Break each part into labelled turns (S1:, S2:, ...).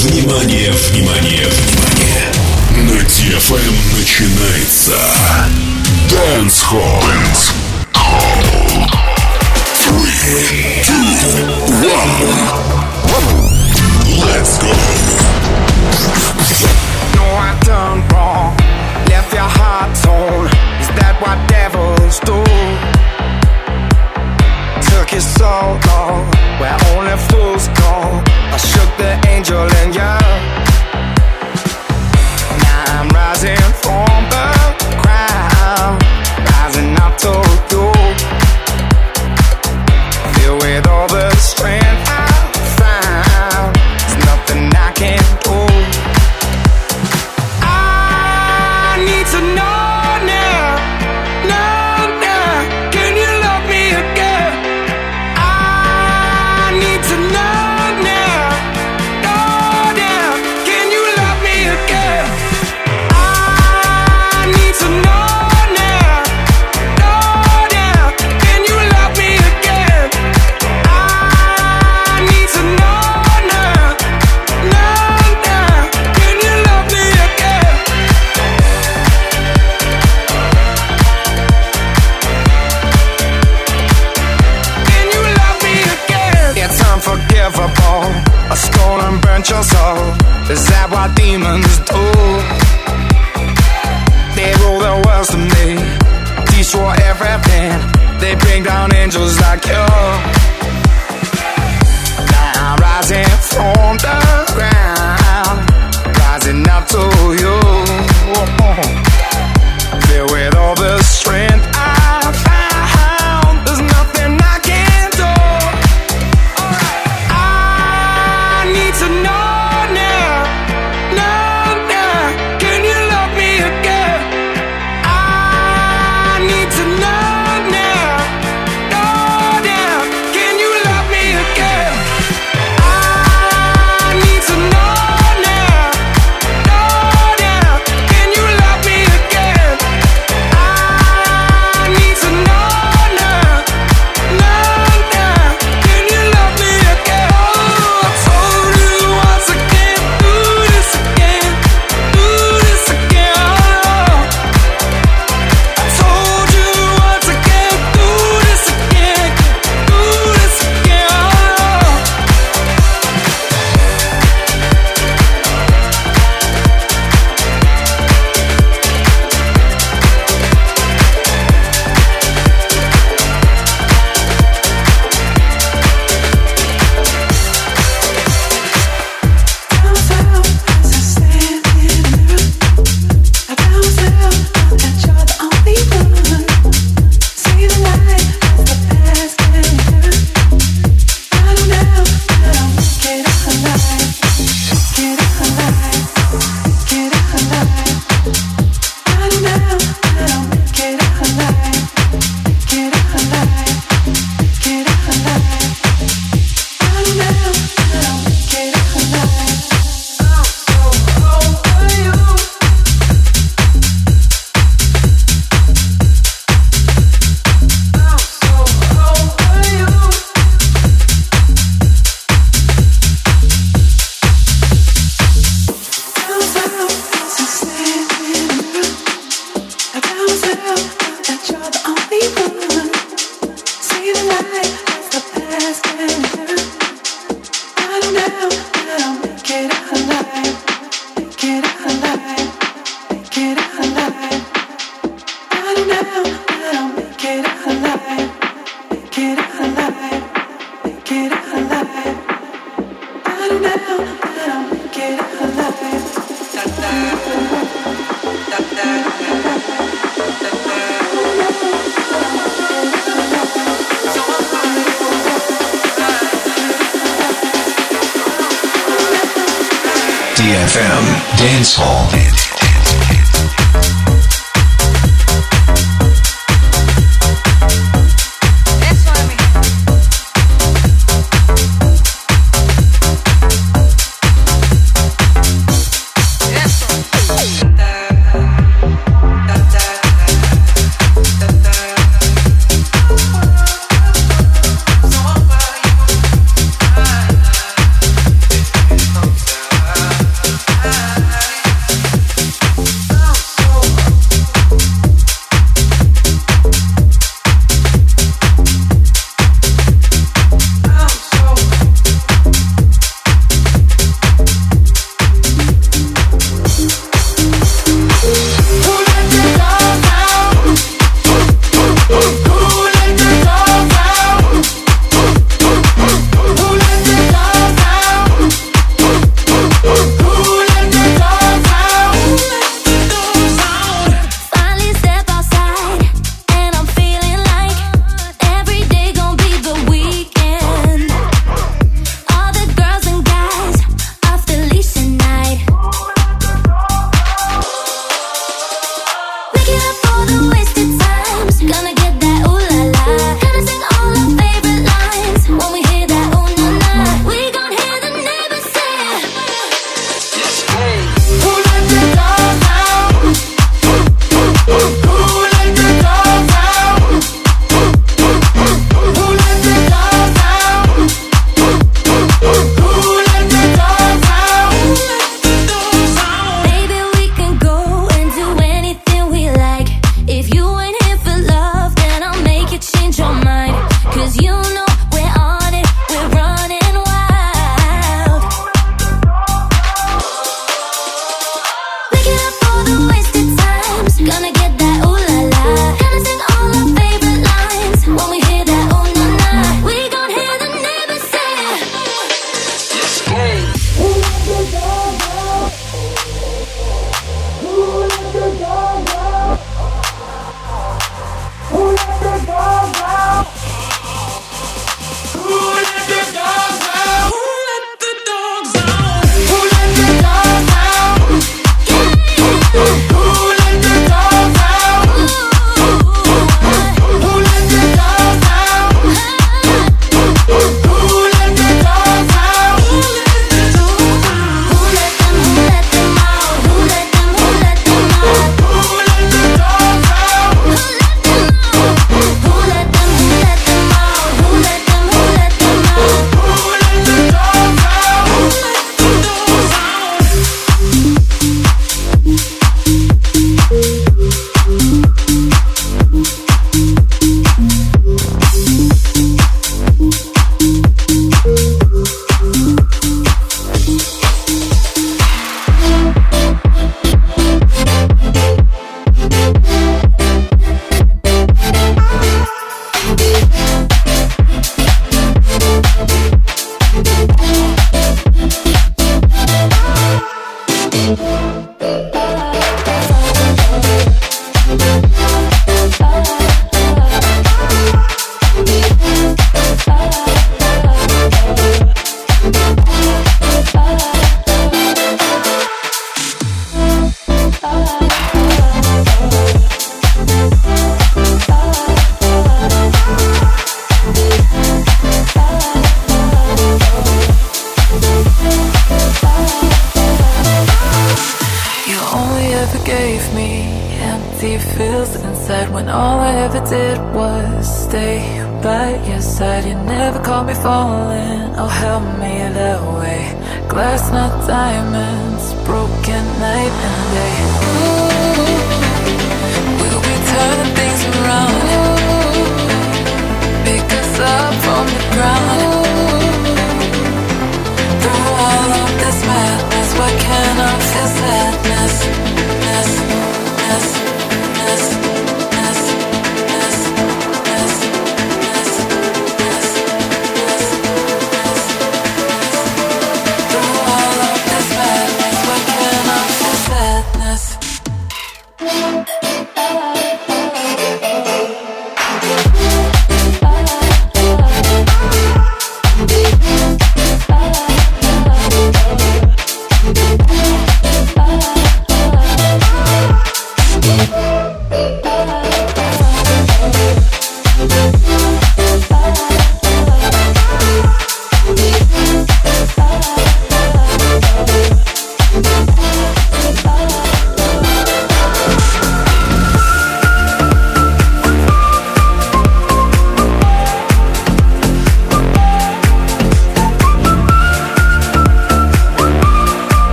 S1: Внимание, внимание, внимание! На DFM начинается Dance Hall. Dance Hall. Three, two, one. Let's go.
S2: No, I done wrong. Left your heart torn. Is that what devils do? Took you so long, where only fools go. I shook the angel in you. Now I'm rising from the ground, rising up to you. Filled with all the strength Demons do? They rule the world to me, destroy everything. They bring down angels like you. Now I'm rising from the ground, rising up to you. Filled with all the strength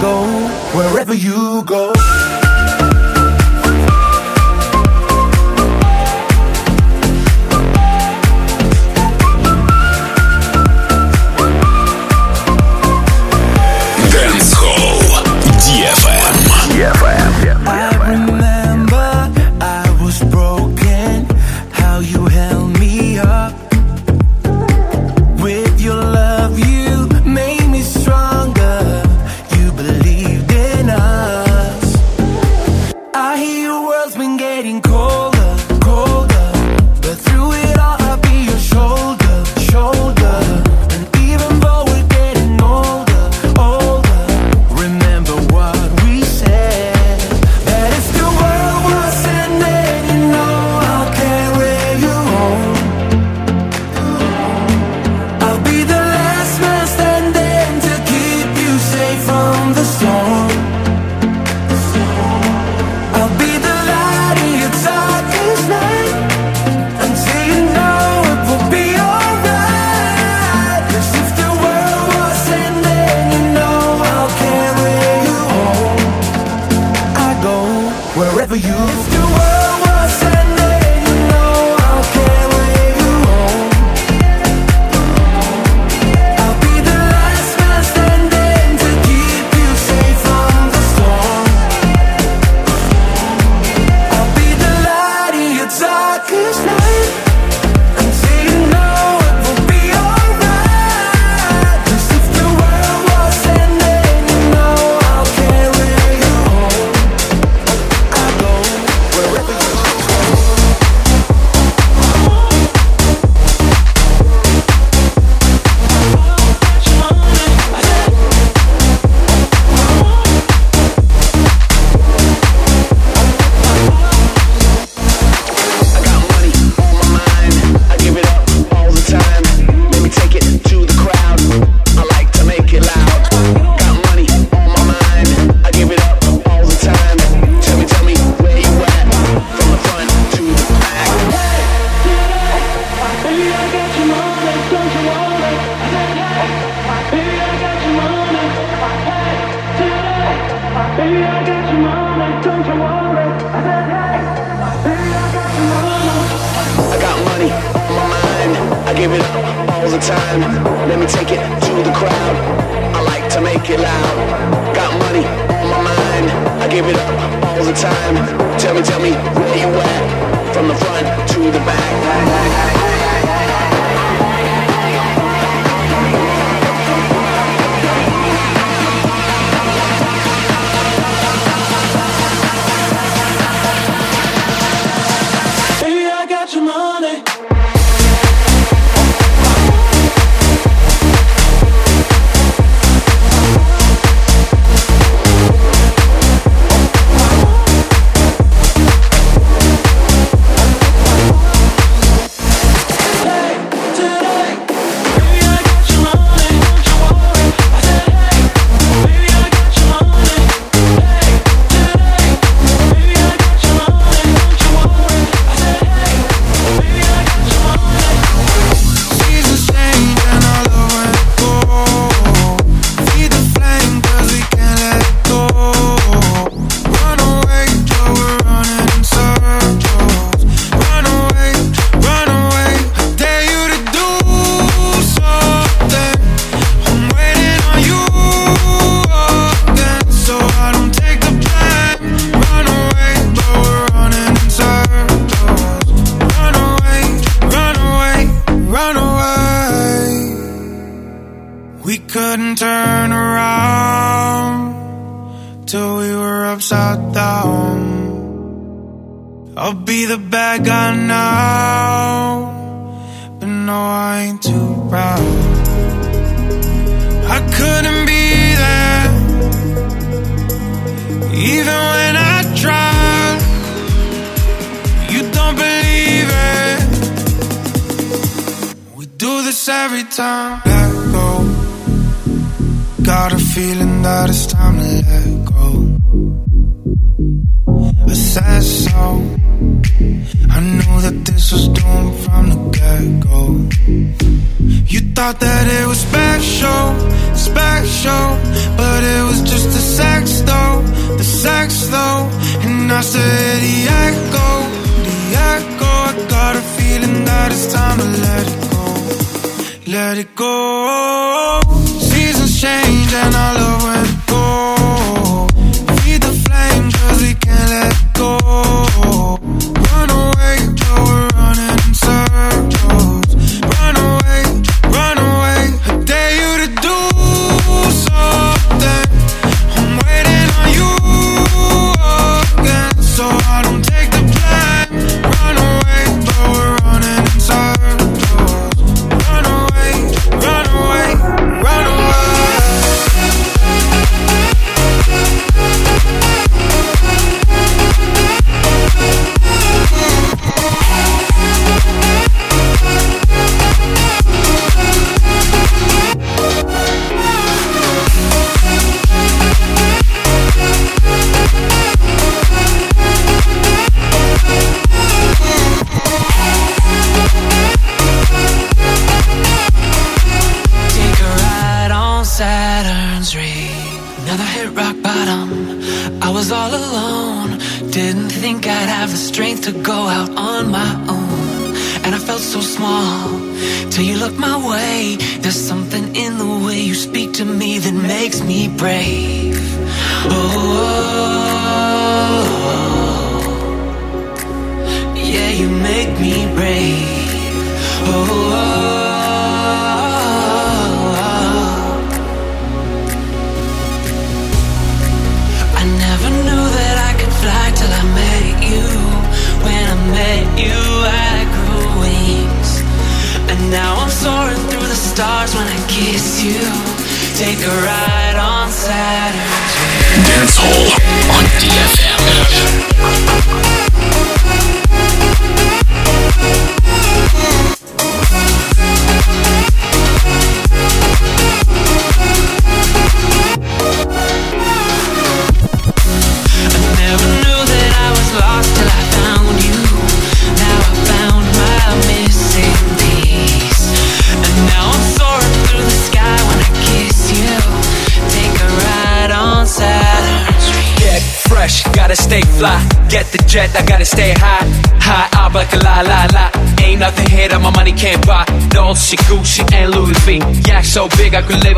S3: go, wherever you go.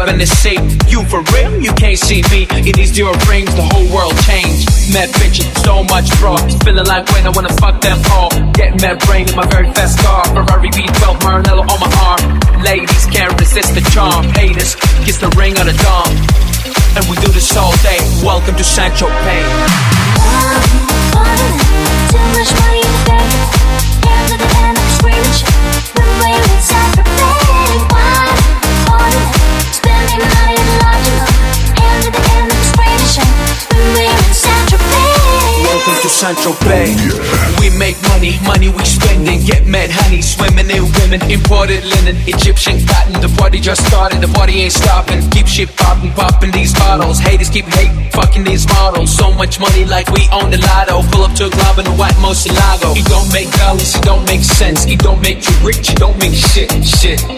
S3: I
S4: could
S5: live in the sea. You for real? You can't see me. In these zero rings, the whole world changed. Mad bitches, so much fraud. Feeling like when I wanna fuck them all. Get mad brain in my very fast car. Ferrari V12, Maranello on my arm. Ladies can't resist the charm. Haters, kiss the ring on the dawn. And we do this all day. Welcome to St. Tropez.
S6: Too much money in the bank. Hands at the end, I'm screaming.
S5: Central Bay. We make money, money we spending. Get mad honey, swimming in women. Imported linen, Egyptian cotton. The party just started, the party ain't stopping. Keep shit popping, popping these bottles. Haters keep hating, fucking these models. So much money like we own the lotto. Pull up to a club in a white Murcielago. It don't make dollars, it don't make sense. It don't make you rich, it don't make shit, shit.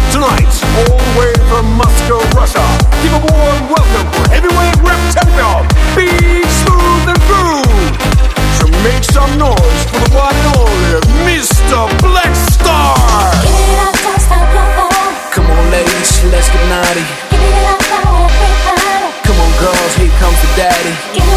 S7: tonight, all the way from Moscow, Russia, give a warm welcome for heavyweight rap champion, Big Smooth and Groove. So make some noise for the one and only Mr. Black Star.
S6: Give it up, don't stop your heart.
S5: Come on, ladies, let's get naughty.
S6: Give it up, now everybody.
S5: Come on, girls, here comes the daddy.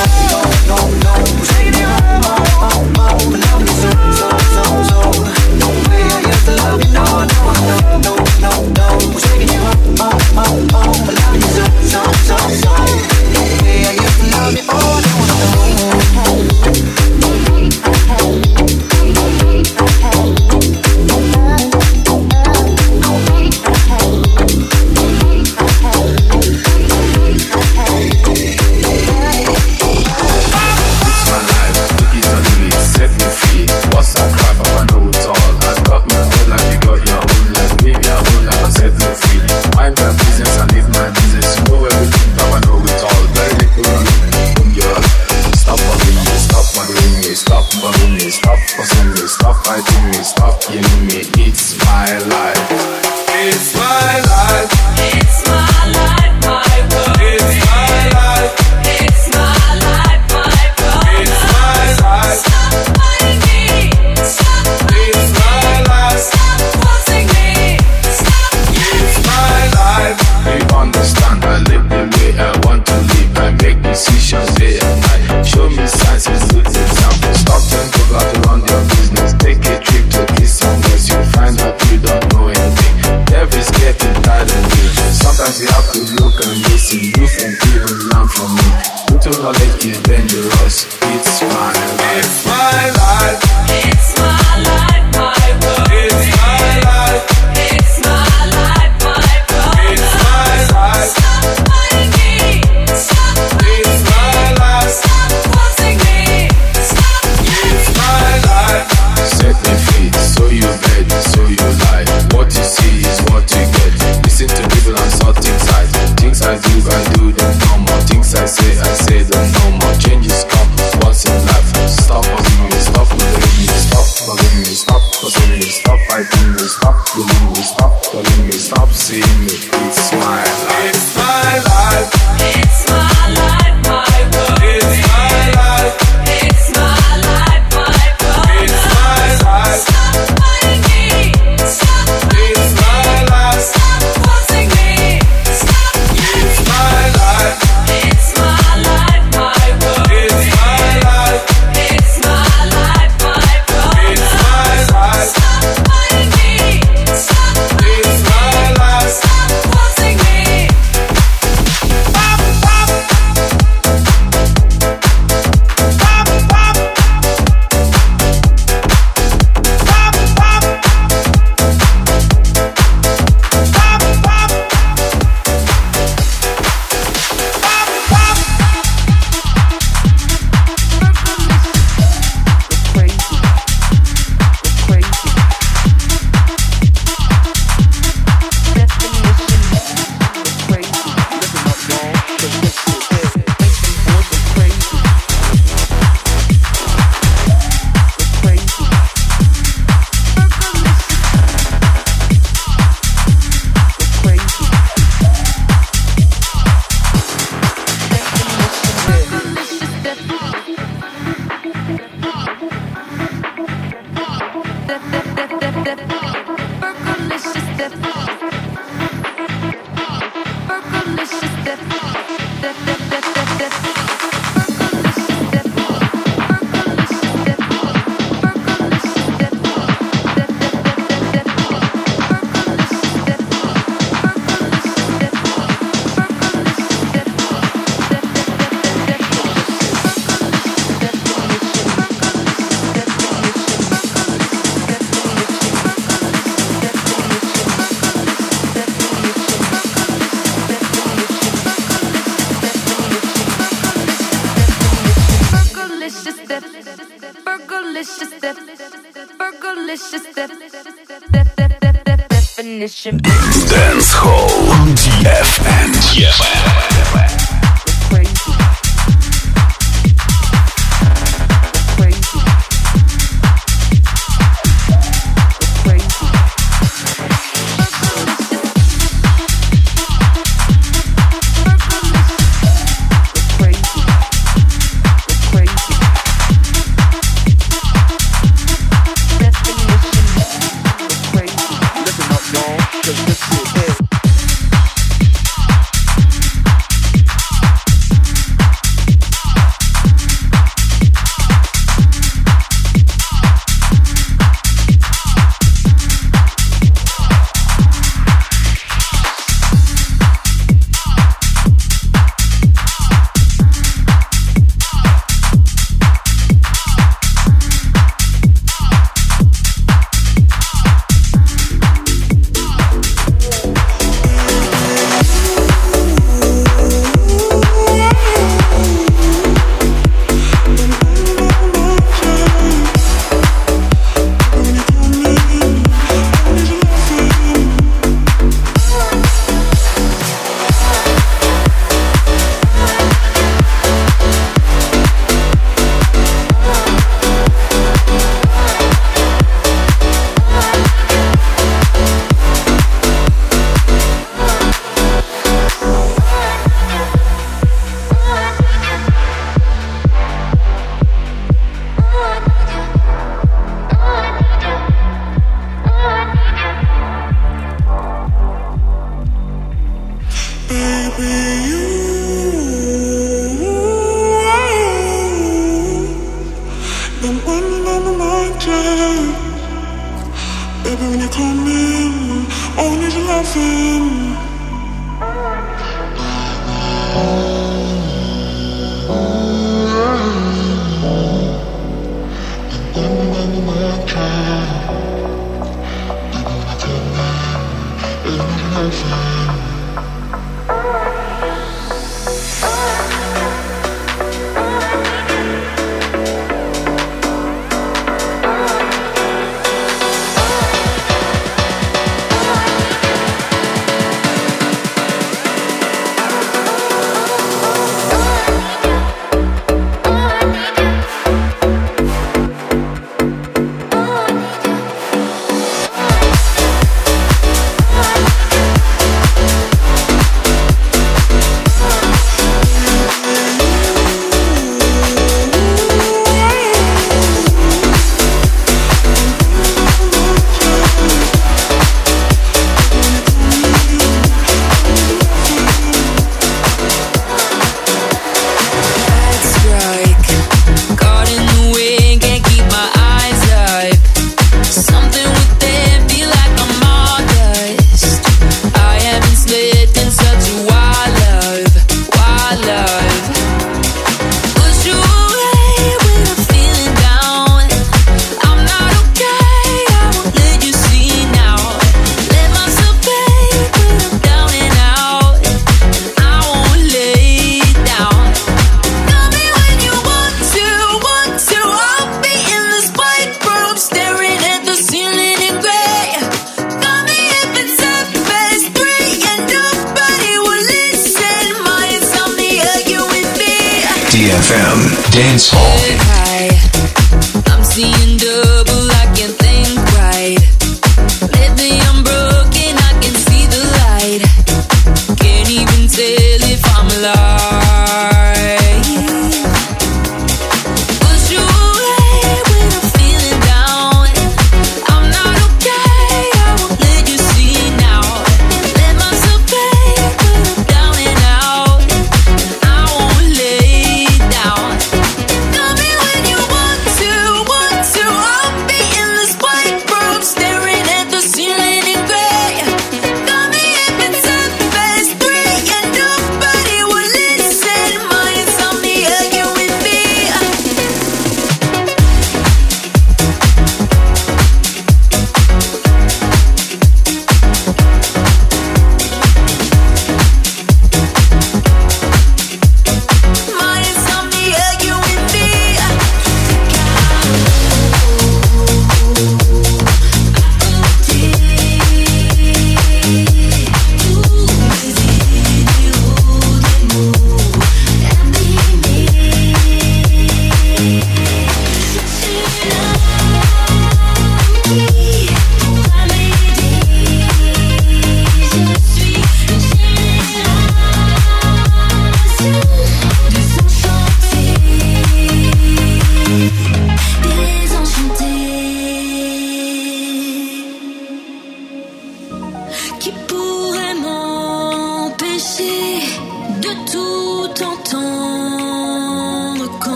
S6: Yeah.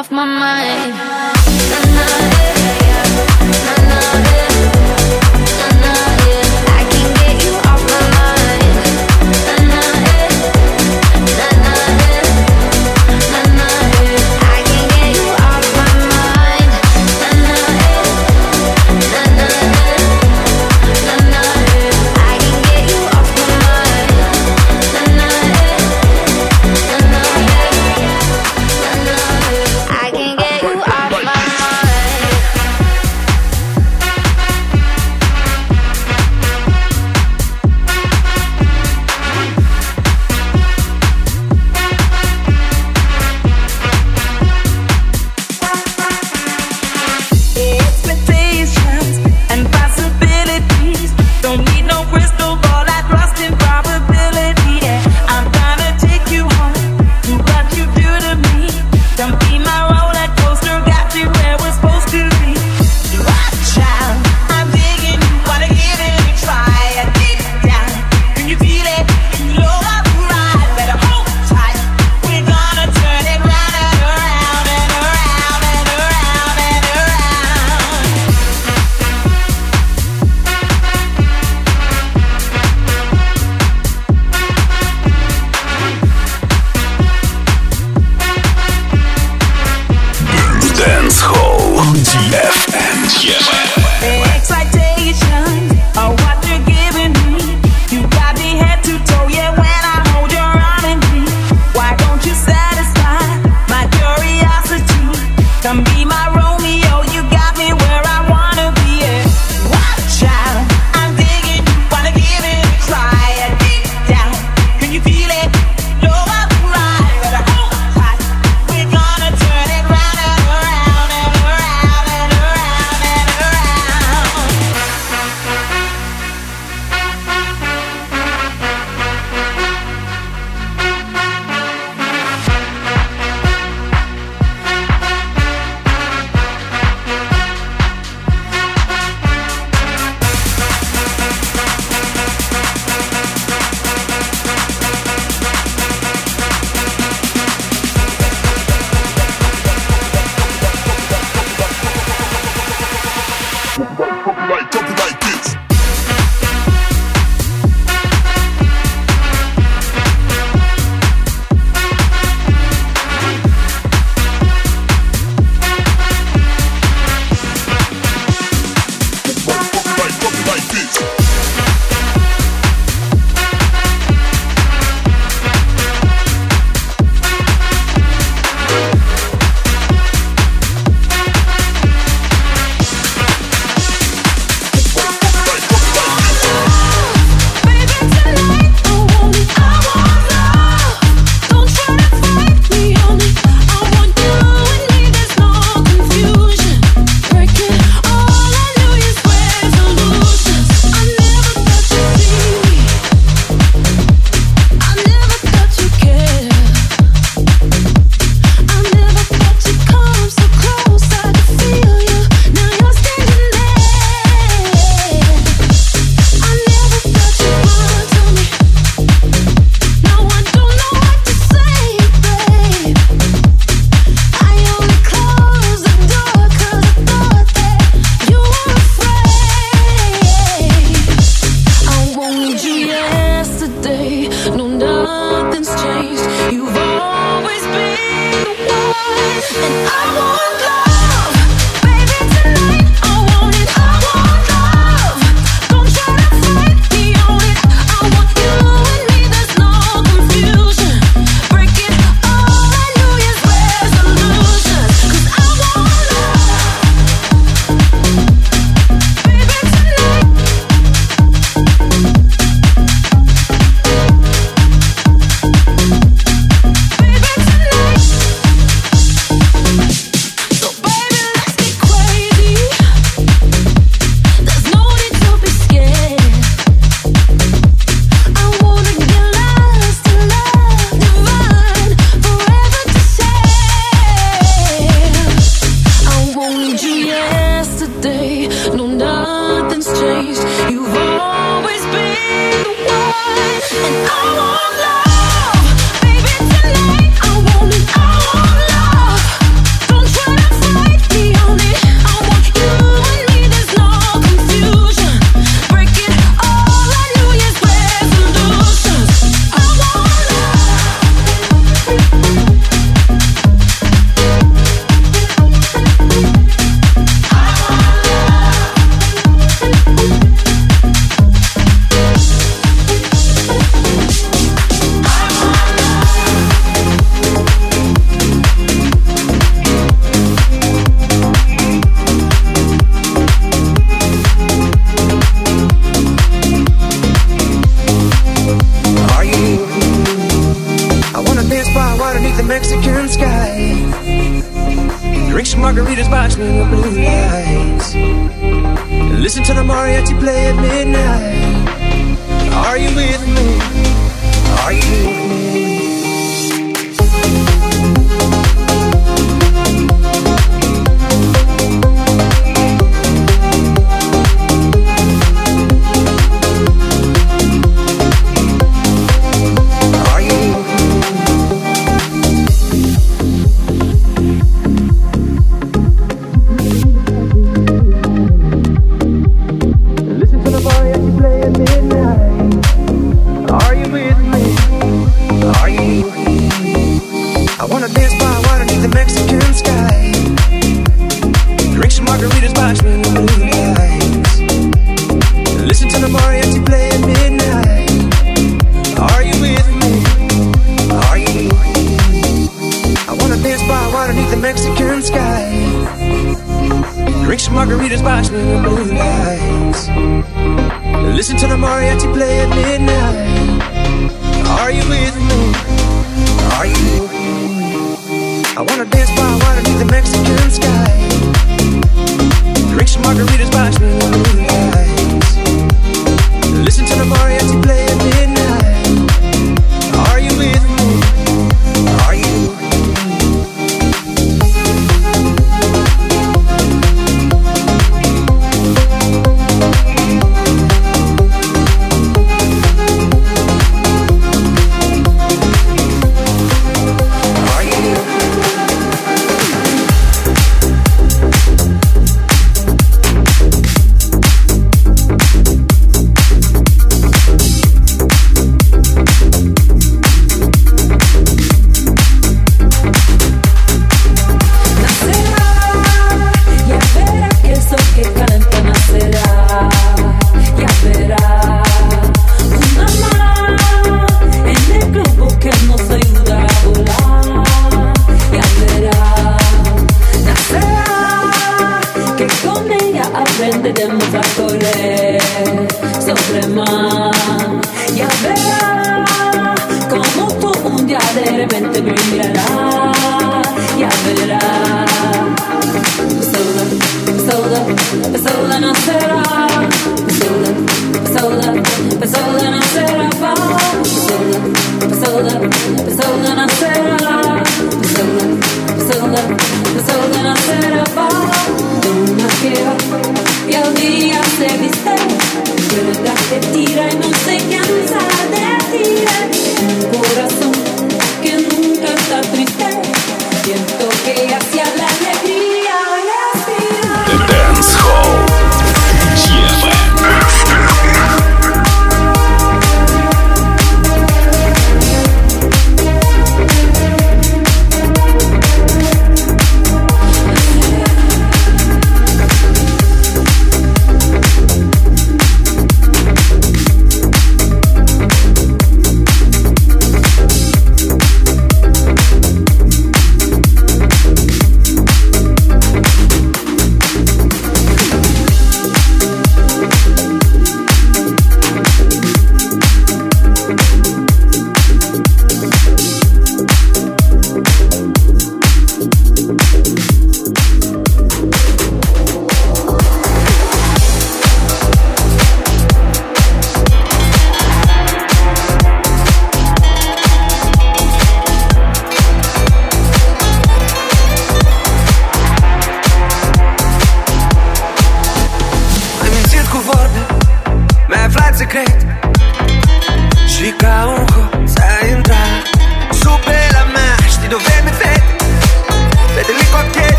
S6: Off my mind.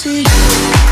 S6: To you.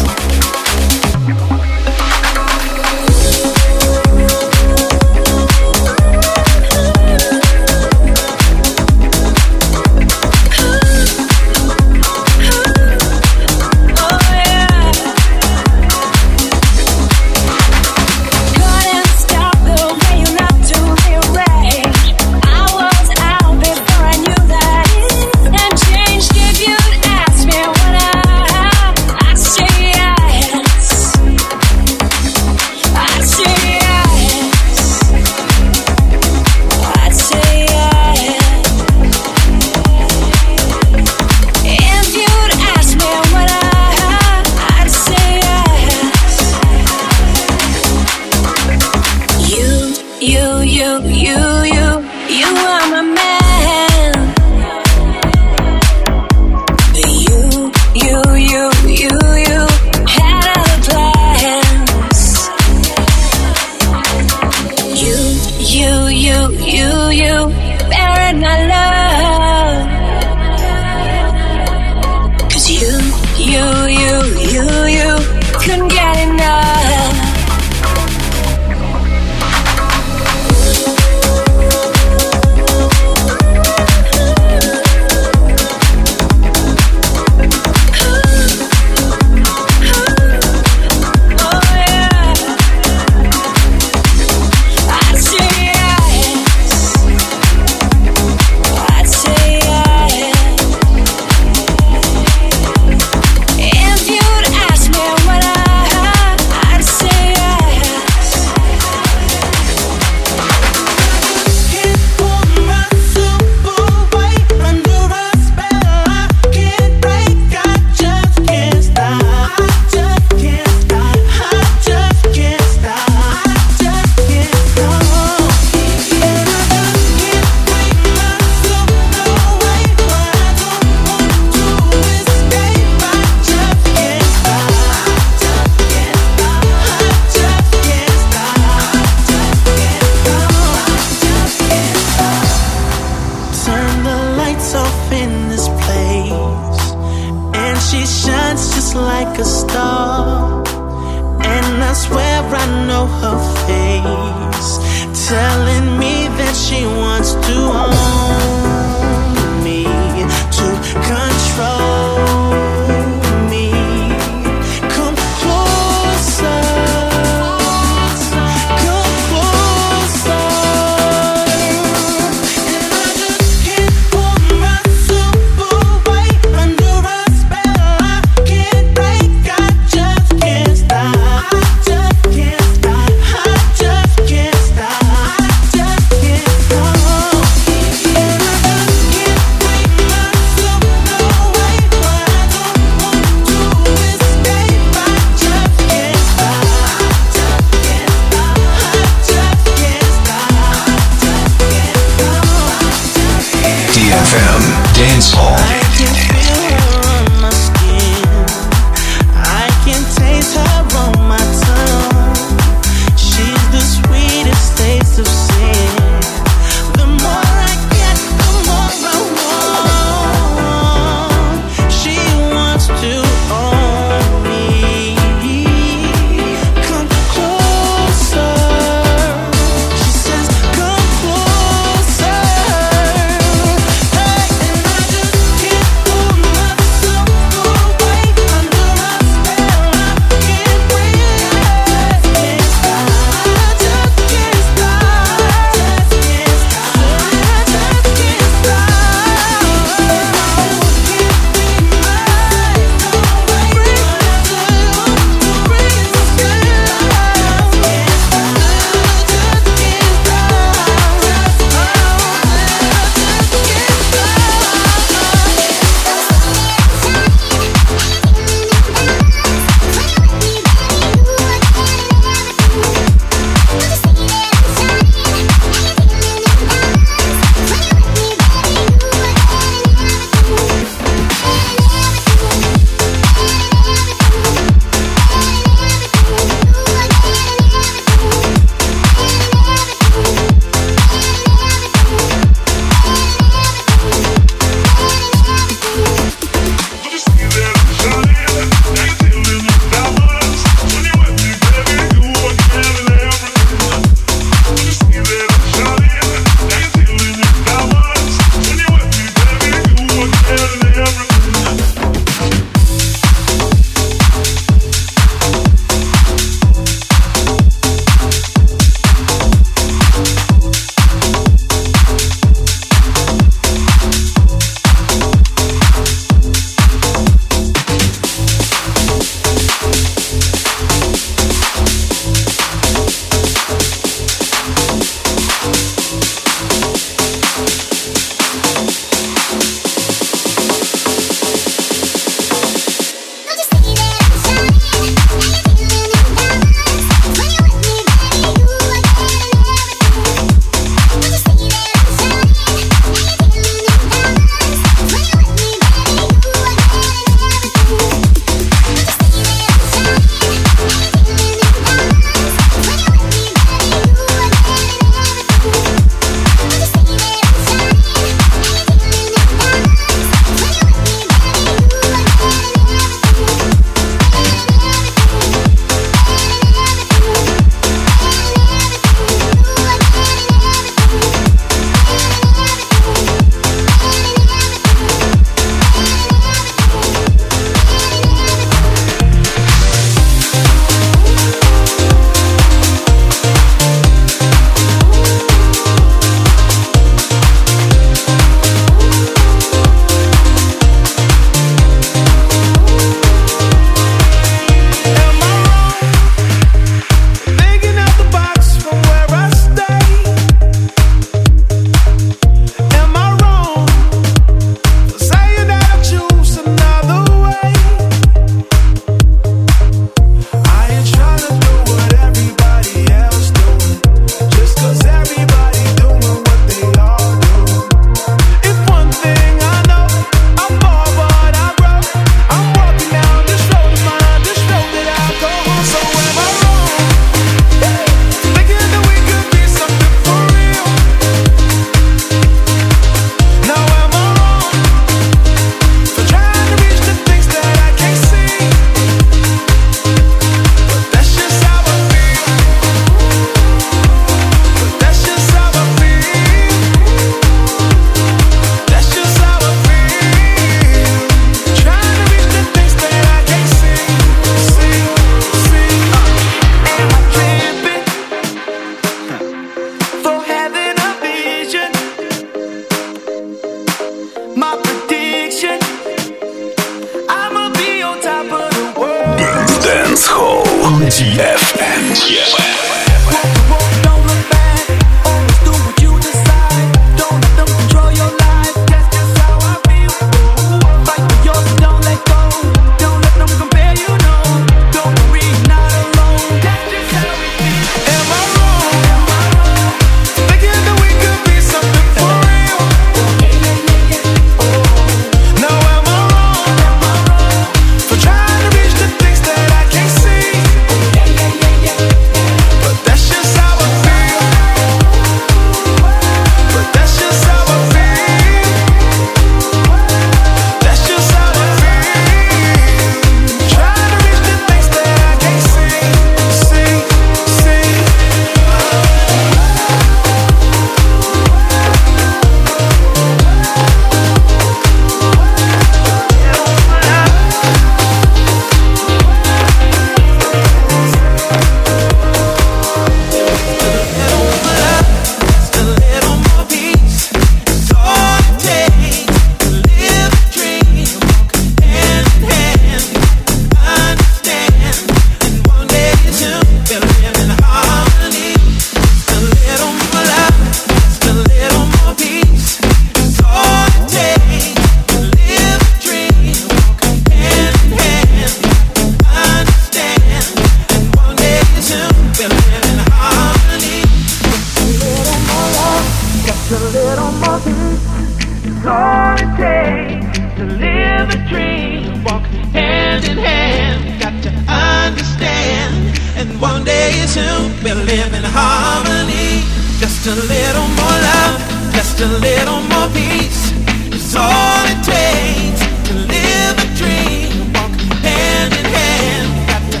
S6: And one
S8: day
S9: soon we'll live in harmony. Just a little more love, just a little more peace. It's all it takes to live a dream. Walk hand in hand, got to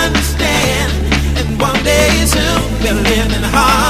S9: understand. And one day soon we'll live in harmony.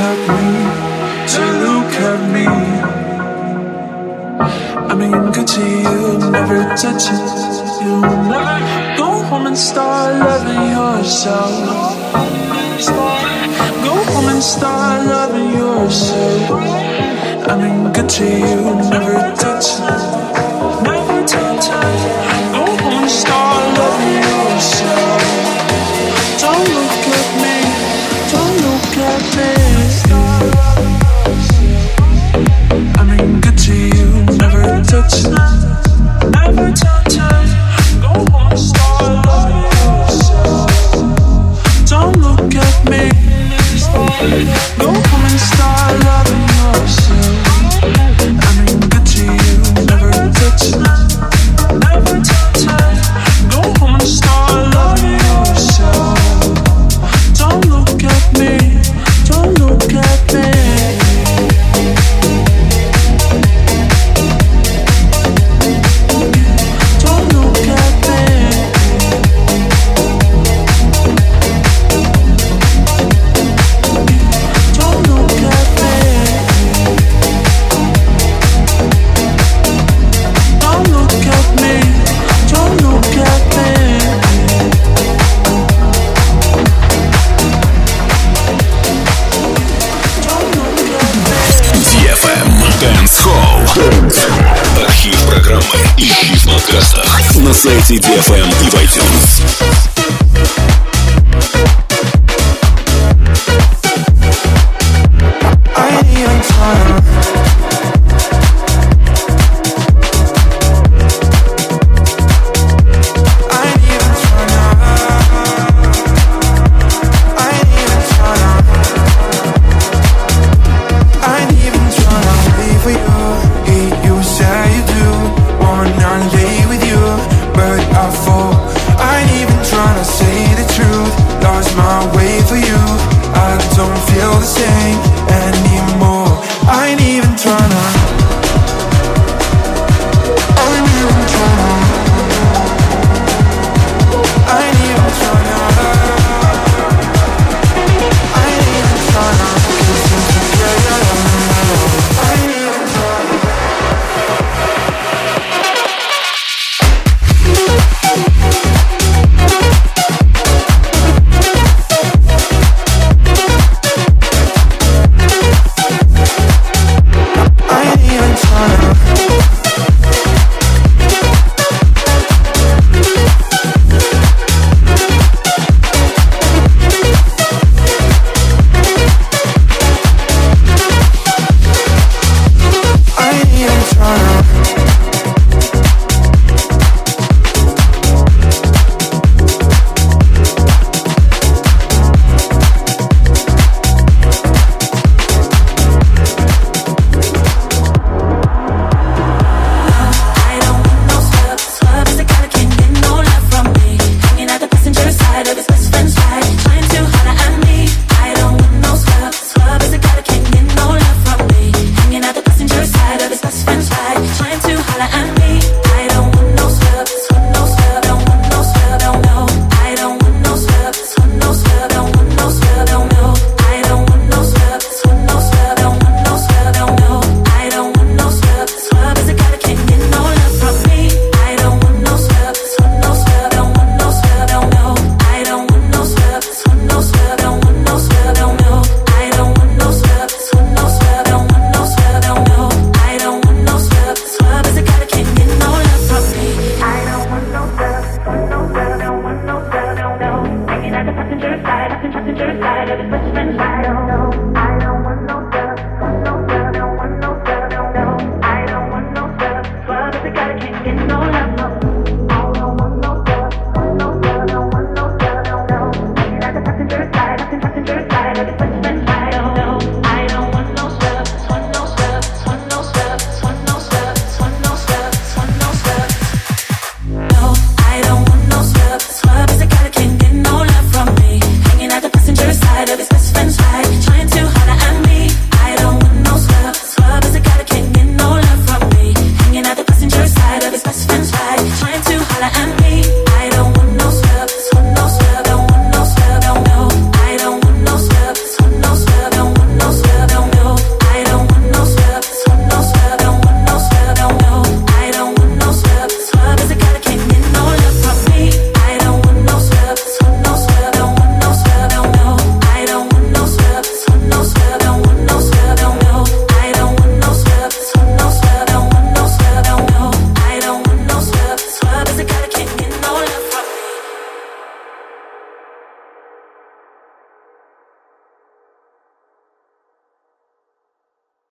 S3: at me, to look at me. I mean, good to you, never touching you. Never go home and start loving yourself. Go home and start loving yourself. I mean, good to you, never touching.
S1: CTL.